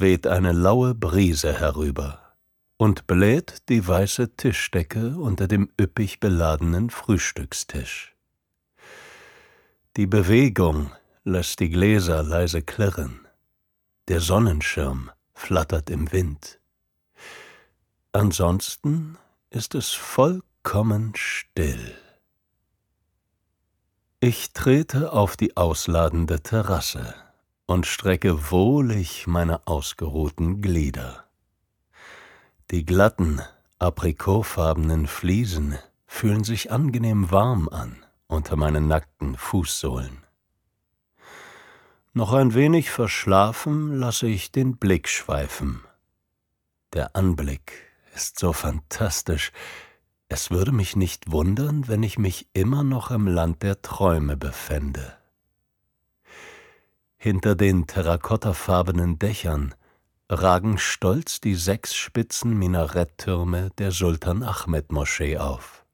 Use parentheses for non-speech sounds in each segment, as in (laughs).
weht eine laue Brise herüber und bläht die weiße Tischdecke unter dem üppig beladenen Frühstückstisch. Die Bewegung lässt die Gläser leise klirren, der Sonnenschirm flattert im Wind. Ansonsten ist es vollkommen still. Ich trete auf die ausladende Terrasse und strecke wohlig meine ausgeruhten Glieder. Die glatten, aprikotfarbenen Fliesen fühlen sich angenehm warm an unter meinen nackten Fußsohlen. Noch ein wenig verschlafen lasse ich den Blick schweifen. Der Anblick ist so fantastisch, es würde mich nicht wundern, wenn ich mich immer noch im Land der Träume befände. Hinter den terrakottafarbenen Dächern ragen stolz die sechs spitzen Minaretttürme der Sultan Ahmed Moschee auf.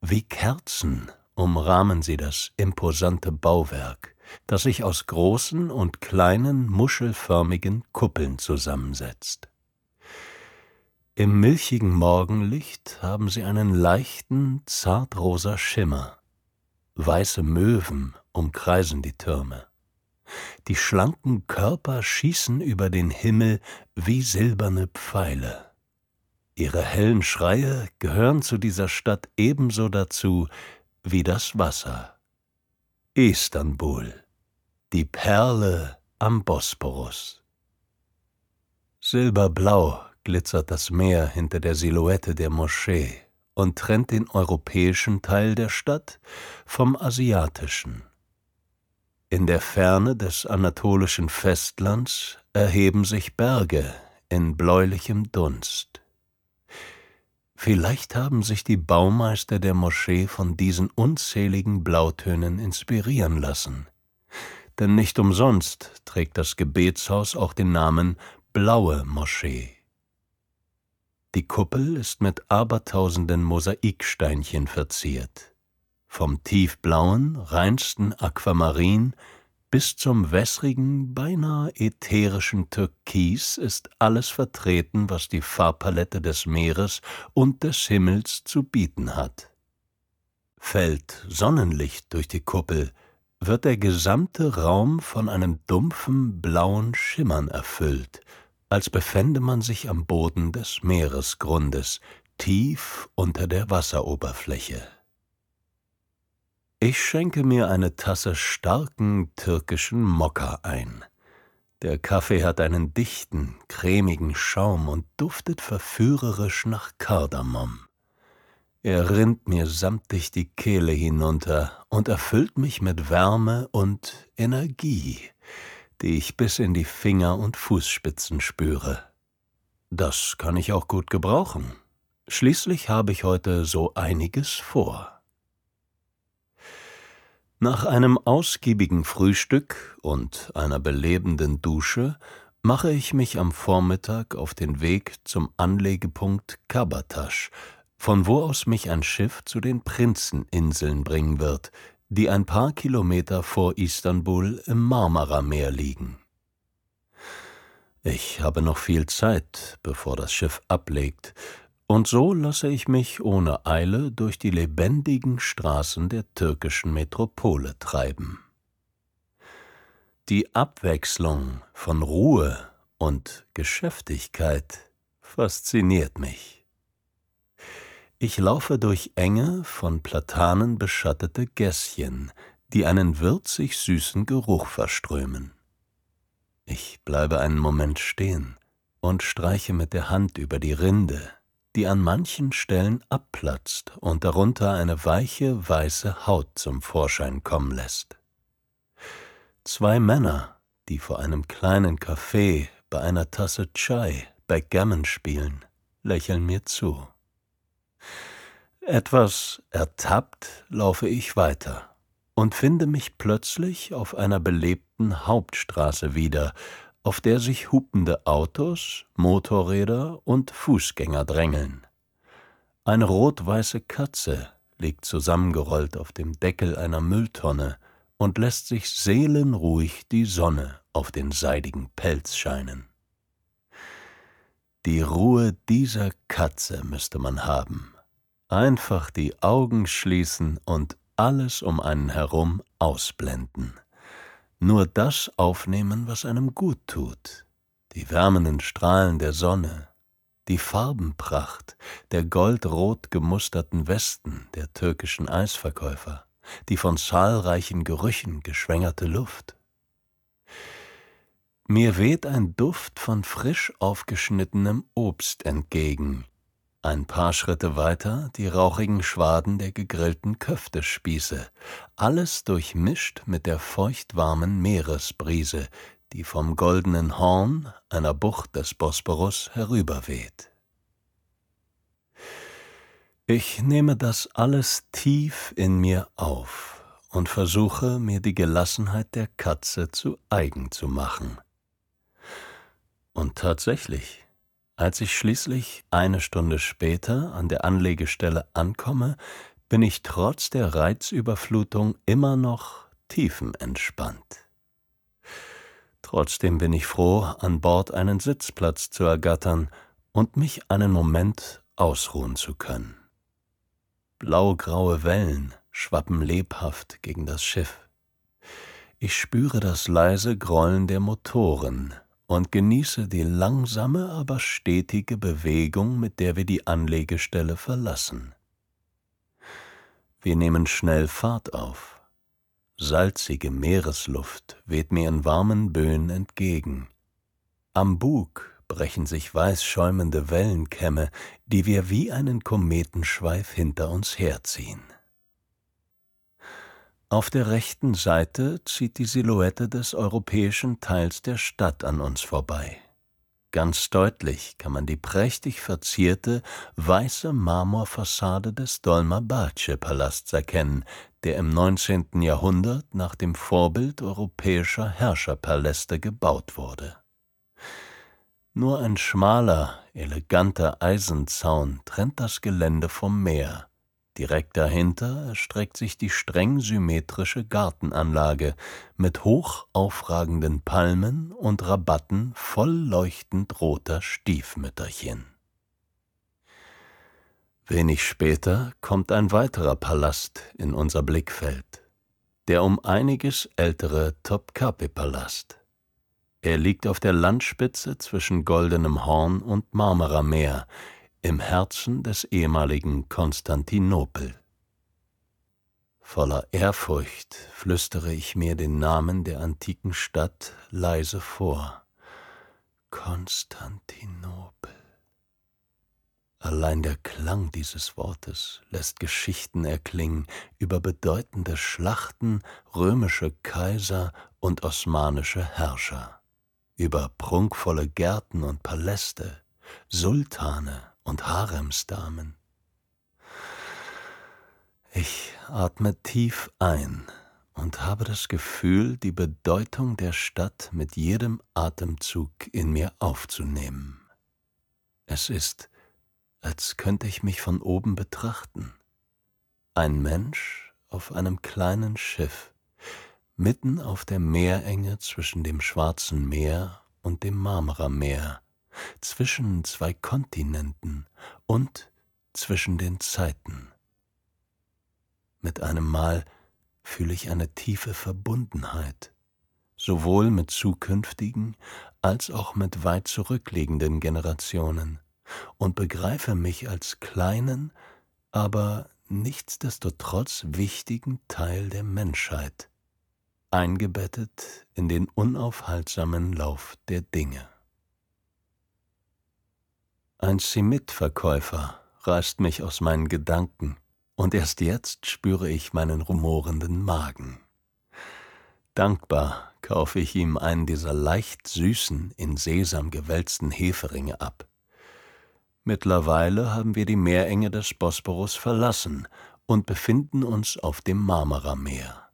Wie Kerzen umrahmen sie das imposante Bauwerk, das sich aus großen und kleinen muschelförmigen Kuppeln zusammensetzt. Im milchigen Morgenlicht haben sie einen leichten, zartrosa Schimmer. Weiße Möwen umkreisen die Türme. Die schlanken Körper schießen über den Himmel wie silberne Pfeile. Ihre hellen Schreie gehören zu dieser Stadt ebenso dazu wie das Wasser. Istanbul, die Perle am Bosporus. Silberblau glitzert das Meer hinter der Silhouette der Moschee und trennt den europäischen Teil der Stadt vom asiatischen. In der Ferne des anatolischen Festlands erheben sich Berge in bläulichem Dunst. Vielleicht haben sich die Baumeister der Moschee von diesen unzähligen Blautönen inspirieren lassen. Denn nicht umsonst trägt das Gebetshaus auch den Namen Blaue Moschee. Die Kuppel ist mit abertausenden Mosaiksteinchen verziert vom tiefblauen, reinsten Aquamarin bis zum wässrigen, beinahe ätherischen Türkis ist alles vertreten, was die Farbpalette des Meeres und des Himmels zu bieten hat. Fällt Sonnenlicht durch die Kuppel, wird der gesamte Raum von einem dumpfen blauen Schimmern erfüllt, als befände man sich am Boden des Meeresgrundes, tief unter der Wasseroberfläche. Ich schenke mir eine Tasse starken türkischen Mokka ein. Der Kaffee hat einen dichten, cremigen Schaum und duftet verführerisch nach Kardamom. Er rinnt mir samtig die Kehle hinunter und erfüllt mich mit Wärme und Energie, die ich bis in die Finger und Fußspitzen spüre. Das kann ich auch gut gebrauchen. Schließlich habe ich heute so einiges vor. Nach einem ausgiebigen Frühstück und einer belebenden Dusche mache ich mich am Vormittag auf den Weg zum Anlegepunkt Kabatasch, von wo aus mich ein Schiff zu den Prinzeninseln bringen wird, die ein paar Kilometer vor Istanbul im Marmarameer liegen. Ich habe noch viel Zeit, bevor das Schiff ablegt, und so lasse ich mich ohne Eile durch die lebendigen Straßen der türkischen Metropole treiben. Die Abwechslung von Ruhe und Geschäftigkeit fasziniert mich. Ich laufe durch enge, von Platanen beschattete Gässchen, die einen würzig süßen Geruch verströmen. Ich bleibe einen Moment stehen und streiche mit der Hand über die Rinde, die an manchen Stellen abplatzt und darunter eine weiche, weiße Haut zum Vorschein kommen lässt. Zwei Männer, die vor einem kleinen Café bei einer Tasse Chai Backgammon spielen, lächeln mir zu. Etwas ertappt laufe ich weiter und finde mich plötzlich auf einer belebten Hauptstraße wieder, auf der sich hupende Autos, Motorräder und Fußgänger drängeln. Eine rot-weiße Katze liegt zusammengerollt auf dem Deckel einer Mülltonne und lässt sich seelenruhig die Sonne auf den seidigen Pelz scheinen. Die Ruhe dieser Katze müsste man haben. Einfach die Augen schließen und alles um einen herum ausblenden nur das aufnehmen, was einem gut tut, die wärmenden Strahlen der Sonne, die Farbenpracht der goldrot gemusterten Westen der türkischen Eisverkäufer, die von zahlreichen Gerüchen geschwängerte Luft. Mir weht ein Duft von frisch aufgeschnittenem Obst entgegen, ein paar Schritte weiter die rauchigen Schwaden der gegrillten Köftespieße, alles durchmischt mit der feuchtwarmen Meeresbrise, die vom goldenen Horn einer Bucht des Bosporus herüberweht. Ich nehme das alles tief in mir auf und versuche, mir die Gelassenheit der Katze zu eigen zu machen. Und tatsächlich, als ich schließlich eine Stunde später an der Anlegestelle ankomme, bin ich trotz der Reizüberflutung immer noch tiefenentspannt. Trotzdem bin ich froh, an Bord einen Sitzplatz zu ergattern und mich einen Moment ausruhen zu können. Blaugraue Wellen schwappen lebhaft gegen das Schiff. Ich spüre das leise Grollen der Motoren, und genieße die langsame, aber stetige Bewegung, mit der wir die Anlegestelle verlassen. Wir nehmen schnell Fahrt auf. Salzige Meeresluft weht mir in warmen Böen entgegen. Am Bug brechen sich weiß schäumende Wellenkämme, die wir wie einen Kometenschweif hinter uns herziehen. Auf der rechten Seite zieht die Silhouette des europäischen Teils der Stadt an uns vorbei. Ganz deutlich kann man die prächtig verzierte, weiße Marmorfassade des Dolmabahce-Palasts erkennen, der im 19. Jahrhundert nach dem Vorbild europäischer Herrscherpaläste gebaut wurde. Nur ein schmaler, eleganter Eisenzaun trennt das Gelände vom Meer, Direkt dahinter erstreckt sich die streng symmetrische Gartenanlage mit hoch aufragenden Palmen und Rabatten voll leuchtend roter Stiefmütterchen. Wenig später kommt ein weiterer Palast in unser Blickfeld, der um einiges ältere Topkapi-Palast. Er liegt auf der Landspitze zwischen Goldenem Horn und Marmarameer, im Herzen des ehemaligen Konstantinopel. Voller Ehrfurcht flüstere ich mir den Namen der antiken Stadt leise vor. Konstantinopel. Allein der Klang dieses Wortes lässt Geschichten erklingen über bedeutende Schlachten, römische Kaiser und osmanische Herrscher, über prunkvolle Gärten und Paläste, Sultane und Haremsdamen. Ich atme tief ein und habe das Gefühl, die Bedeutung der Stadt mit jedem Atemzug in mir aufzunehmen. Es ist, als könnte ich mich von oben betrachten. Ein Mensch auf einem kleinen Schiff, mitten auf der Meerenge zwischen dem Schwarzen Meer und dem Marmarameer, zwischen zwei Kontinenten und zwischen den Zeiten. Mit einem Mal fühle ich eine tiefe Verbundenheit, sowohl mit zukünftigen als auch mit weit zurückliegenden Generationen, und begreife mich als kleinen, aber nichtsdestotrotz wichtigen Teil der Menschheit, eingebettet in den unaufhaltsamen Lauf der Dinge. Ein Simit-Verkäufer reißt mich aus meinen Gedanken, und erst jetzt spüre ich meinen rumorenden Magen. Dankbar kaufe ich ihm einen dieser leicht süßen, in Sesam gewälzten Heferinge ab. Mittlerweile haben wir die Meerenge des Bosporus verlassen und befinden uns auf dem Marmarameer.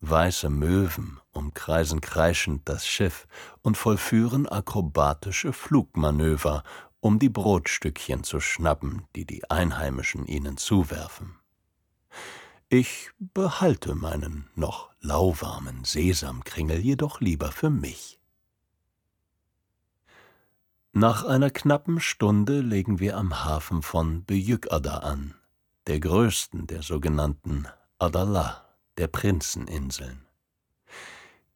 Weiße Möwen umkreisen kreischend das Schiff und vollführen akrobatische Flugmanöver, um die Brotstückchen zu schnappen, die die Einheimischen ihnen zuwerfen. Ich behalte meinen noch lauwarmen Sesamkringel jedoch lieber für mich. Nach einer knappen Stunde legen wir am Hafen von Büyükada an, der größten der sogenannten Adala, der Prinzeninseln.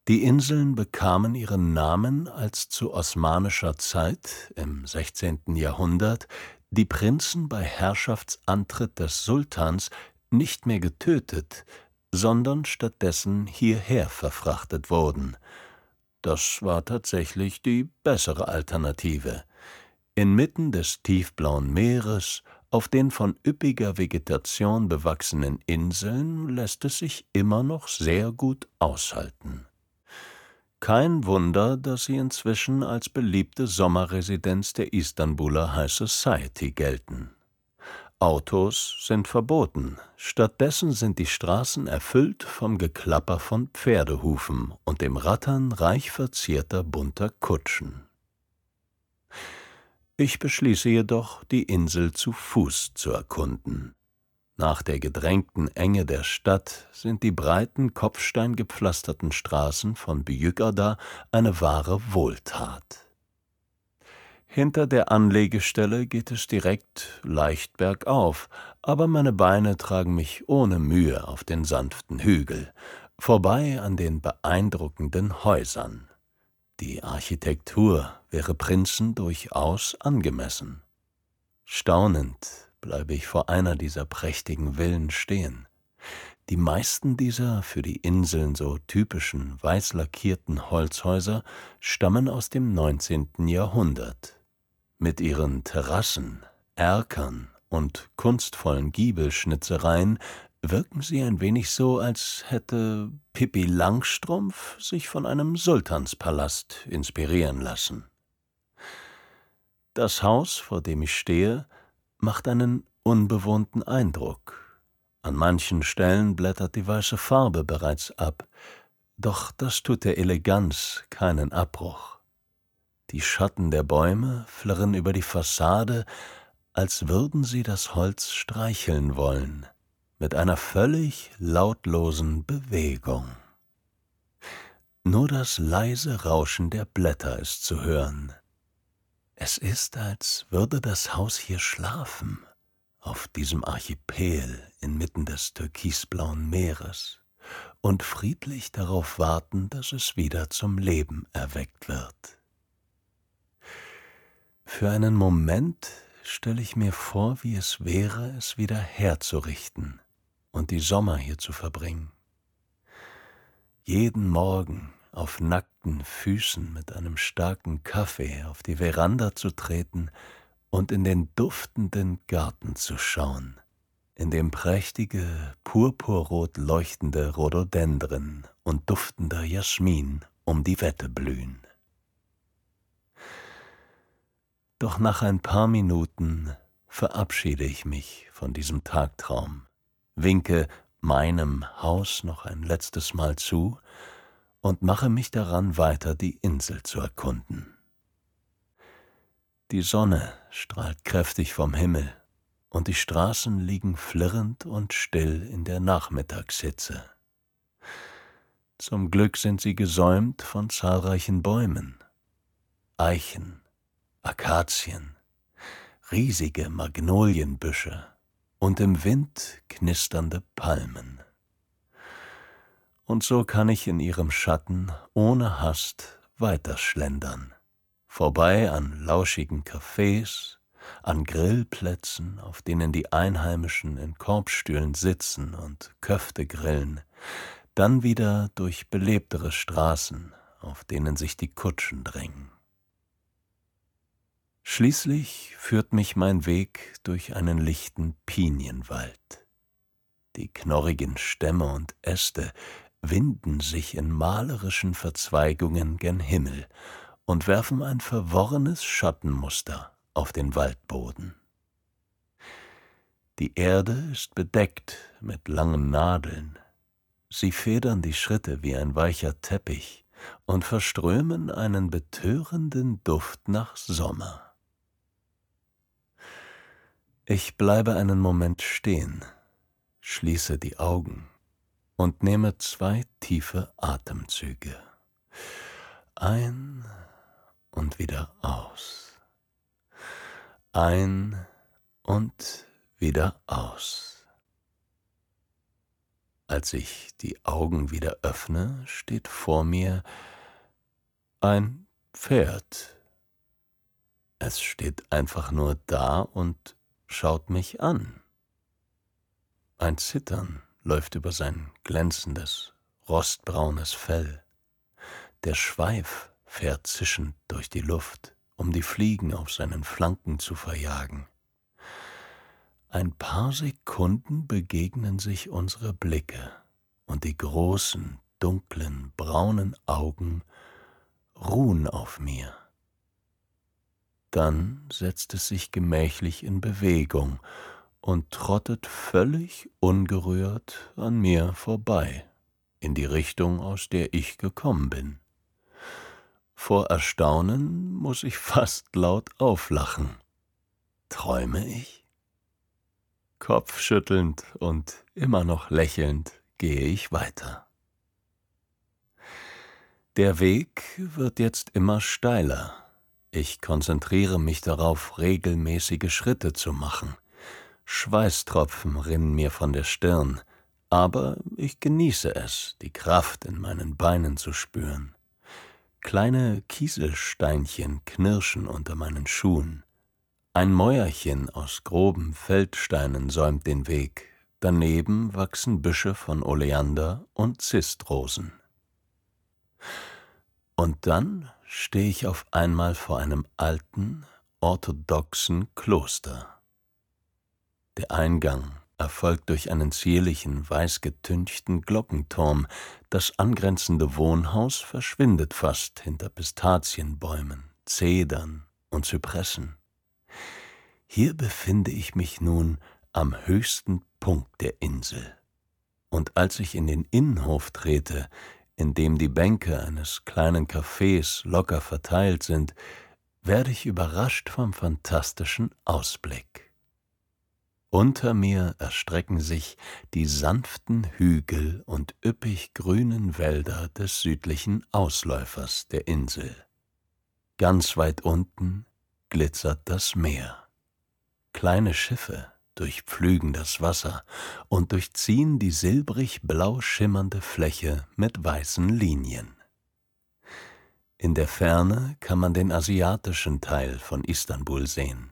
Die Inseln bekamen ihren Namen, als zu osmanischer Zeit im 16. Jahrhundert die Prinzen bei Herrschaftsantritt des Sultans nicht mehr getötet, sondern stattdessen hierher verfrachtet wurden – das war tatsächlich die bessere Alternative. Inmitten des tiefblauen Meeres, auf den von üppiger Vegetation bewachsenen Inseln, lässt es sich immer noch sehr gut aushalten. Kein Wunder, dass sie inzwischen als beliebte Sommerresidenz der Istanbuler High Society gelten. Autos sind verboten, stattdessen sind die Straßen erfüllt vom Geklapper von Pferdehufen und dem Rattern reich verzierter bunter Kutschen. Ich beschließe jedoch, die Insel zu Fuß zu erkunden. Nach der gedrängten Enge der Stadt sind die breiten, kopfsteingepflasterten Straßen von Büyükada eine wahre Wohltat. Hinter der Anlegestelle geht es direkt leicht bergauf, aber meine Beine tragen mich ohne Mühe auf den sanften Hügel, vorbei an den beeindruckenden Häusern. Die Architektur wäre Prinzen durchaus angemessen. Staunend bleibe ich vor einer dieser prächtigen Villen stehen. Die meisten dieser für die Inseln so typischen weiß lackierten Holzhäuser stammen aus dem 19. Jahrhundert. Mit ihren Terrassen, Erkern und kunstvollen Giebelschnitzereien wirken sie ein wenig so, als hätte Pippi Langstrumpf sich von einem Sultanspalast inspirieren lassen. Das Haus, vor dem ich stehe, macht einen unbewohnten Eindruck. An manchen Stellen blättert die weiße Farbe bereits ab, doch das tut der Eleganz keinen Abbruch. Die Schatten der Bäume flirren über die Fassade, als würden sie das Holz streicheln wollen, mit einer völlig lautlosen Bewegung. Nur das leise Rauschen der Blätter ist zu hören. Es ist, als würde das Haus hier schlafen, auf diesem Archipel inmitten des türkisblauen Meeres, und friedlich darauf warten, dass es wieder zum Leben erweckt wird. Für einen Moment stelle ich mir vor, wie es wäre, es wieder herzurichten und die Sommer hier zu verbringen. Jeden Morgen auf nackten Füßen mit einem starken Kaffee auf die Veranda zu treten und in den duftenden Garten zu schauen, in dem prächtige, purpurrot leuchtende Rhododendren und duftender Jasmin um die Wette blühen. Doch nach ein paar Minuten verabschiede ich mich von diesem Tagtraum, winke meinem Haus noch ein letztes Mal zu und mache mich daran, weiter die Insel zu erkunden. Die Sonne strahlt kräftig vom Himmel, und die Straßen liegen flirrend und still in der Nachmittagshitze. Zum Glück sind sie gesäumt von zahlreichen Bäumen, Eichen, Akazien, riesige Magnolienbüsche und im Wind knisternde Palmen. Und so kann ich in ihrem Schatten ohne Hast weiterschlendern, vorbei an lauschigen Cafés, an Grillplätzen, auf denen die Einheimischen in Korbstühlen sitzen und Köfte grillen, dann wieder durch belebtere Straßen, auf denen sich die Kutschen drängen. Schließlich führt mich mein Weg durch einen lichten Pinienwald. Die knorrigen Stämme und Äste winden sich in malerischen Verzweigungen gen Himmel und werfen ein verworrenes Schattenmuster auf den Waldboden. Die Erde ist bedeckt mit langen Nadeln. Sie federn die Schritte wie ein weicher Teppich und verströmen einen betörenden Duft nach Sommer. Ich bleibe einen Moment stehen, schließe die Augen und nehme zwei tiefe Atemzüge. Ein und wieder aus. Ein und wieder aus. Als ich die Augen wieder öffne, steht vor mir ein Pferd. Es steht einfach nur da und schaut mich an. Ein Zittern läuft über sein glänzendes, rostbraunes Fell. Der Schweif fährt zischend durch die Luft, um die Fliegen auf seinen Flanken zu verjagen. Ein paar Sekunden begegnen sich unsere Blicke, und die großen, dunklen, braunen Augen ruhen auf mir. Dann setzt es sich gemächlich in Bewegung und trottet völlig ungerührt an mir vorbei, in die Richtung, aus der ich gekommen bin. Vor Erstaunen muss ich (laughs) fast laut auflachen. Träume ich? Kopfschüttelnd und immer noch lächelnd gehe ich weiter. Der Weg wird jetzt immer steiler, ich konzentriere mich darauf, regelmäßige Schritte zu machen. Schweißtropfen rinnen mir von der Stirn, aber ich genieße es, die Kraft in meinen Beinen zu spüren. Kleine Kieselsteinchen knirschen unter meinen Schuhen. Ein Mäuerchen aus groben Feldsteinen säumt den Weg, daneben wachsen Büsche von Oleander und Zistrosen. Und dann stehe ich auf einmal vor einem alten, orthodoxen Kloster. Der Eingang erfolgt durch einen zierlichen, weißgetünchten Glockenturm, das angrenzende Wohnhaus verschwindet fast hinter Pistazienbäumen, Zedern und Zypressen. Hier befinde ich mich nun am höchsten Punkt der Insel. Und als ich in den Innenhof trete, in dem die Bänke eines kleinen Cafés locker verteilt sind, werde ich überrascht vom fantastischen Ausblick. Unter mir erstrecken sich die sanften Hügel und üppig grünen Wälder des südlichen Ausläufers der Insel. Ganz weit unten glitzert das Meer. Kleine Schiffe durchpflügen das Wasser und durchziehen die silbrig blau schimmernde Fläche mit weißen Linien. In der Ferne kann man den asiatischen Teil von Istanbul sehen.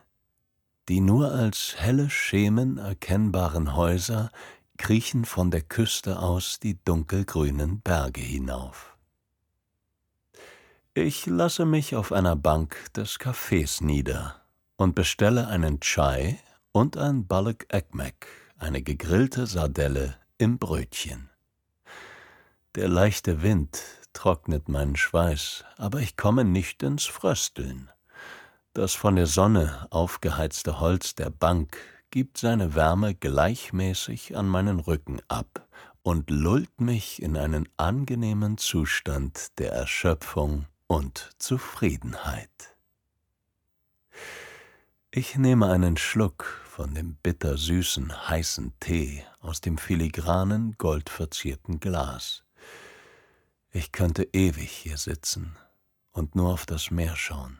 Die nur als helle Schemen erkennbaren Häuser kriechen von der Küste aus die dunkelgrünen Berge hinauf. Ich lasse mich auf einer Bank des Cafés nieder und bestelle einen Chai und ein Balak Ekmek, eine gegrillte Sardelle im Brötchen. Der leichte Wind trocknet meinen Schweiß, aber ich komme nicht ins Frösteln. Das von der Sonne aufgeheizte Holz der Bank gibt seine Wärme gleichmäßig an meinen Rücken ab und lullt mich in einen angenehmen Zustand der Erschöpfung und Zufriedenheit. Ich nehme einen Schluck von dem bittersüßen, heißen Tee aus dem filigranen, goldverzierten Glas. Ich könnte ewig hier sitzen und nur auf das Meer schauen.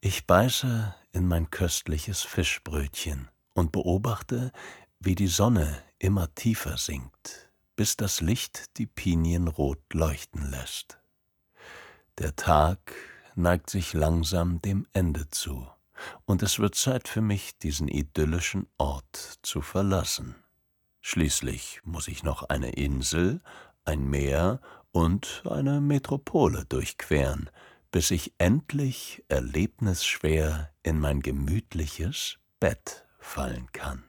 Ich beiße in mein köstliches Fischbrötchen und beobachte, wie die Sonne immer tiefer sinkt, bis das Licht die Pinien rot leuchten lässt. Der Tag neigt sich langsam dem Ende zu, und es wird Zeit für mich, diesen idyllischen Ort zu verlassen. Schließlich muss ich noch eine Insel, ein Meer und eine Metropole durchqueren, bis ich endlich erlebnisschwer in mein gemütliches Bett fallen kann.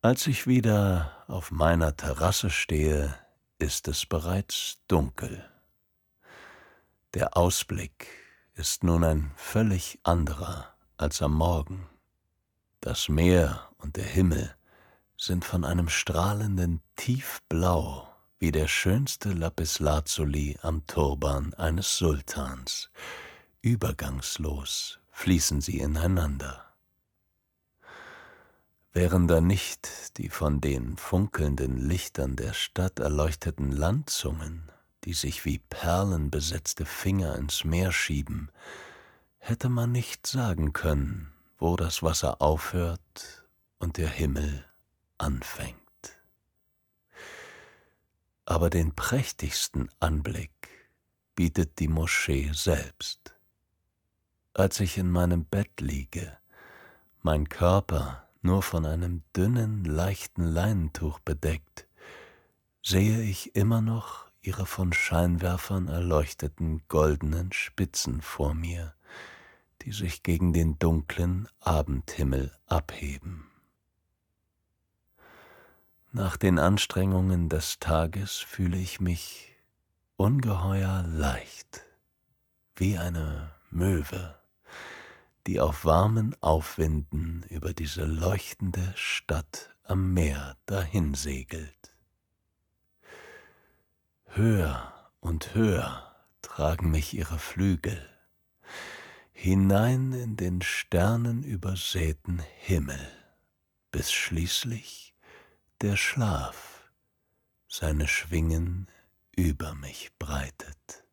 Als ich wieder auf meiner Terrasse stehe, ist es bereits dunkel. Der Ausblick ist nun ein völlig anderer als am Morgen. Das Meer und der Himmel sind von einem strahlenden Tiefblau wie der schönste Lapislazuli am Turban eines Sultans. Übergangslos fließen sie ineinander. Wären da nicht die von den funkelnden Lichtern der Stadt erleuchteten Landzungen, die sich wie perlenbesetzte Finger ins Meer schieben, hätte man nicht sagen können, wo das Wasser aufhört und der Himmel anfängt aber den prächtigsten Anblick bietet die Moschee selbst. Als ich in meinem Bett liege, mein Körper nur von einem dünnen, leichten Leinentuch bedeckt, sehe ich immer noch ihre von Scheinwerfern erleuchteten goldenen Spitzen vor mir, die sich gegen den dunklen Abendhimmel abheben. Nach den Anstrengungen des Tages fühle ich mich ungeheuer leicht, wie eine Möwe, die auf warmen Aufwinden über diese leuchtende Stadt am Meer dahinsegelt. Höher und höher tragen mich ihre Flügel, hinein in den sternenübersäten Himmel, bis schließlich der Schlaf seine Schwingen über mich breitet.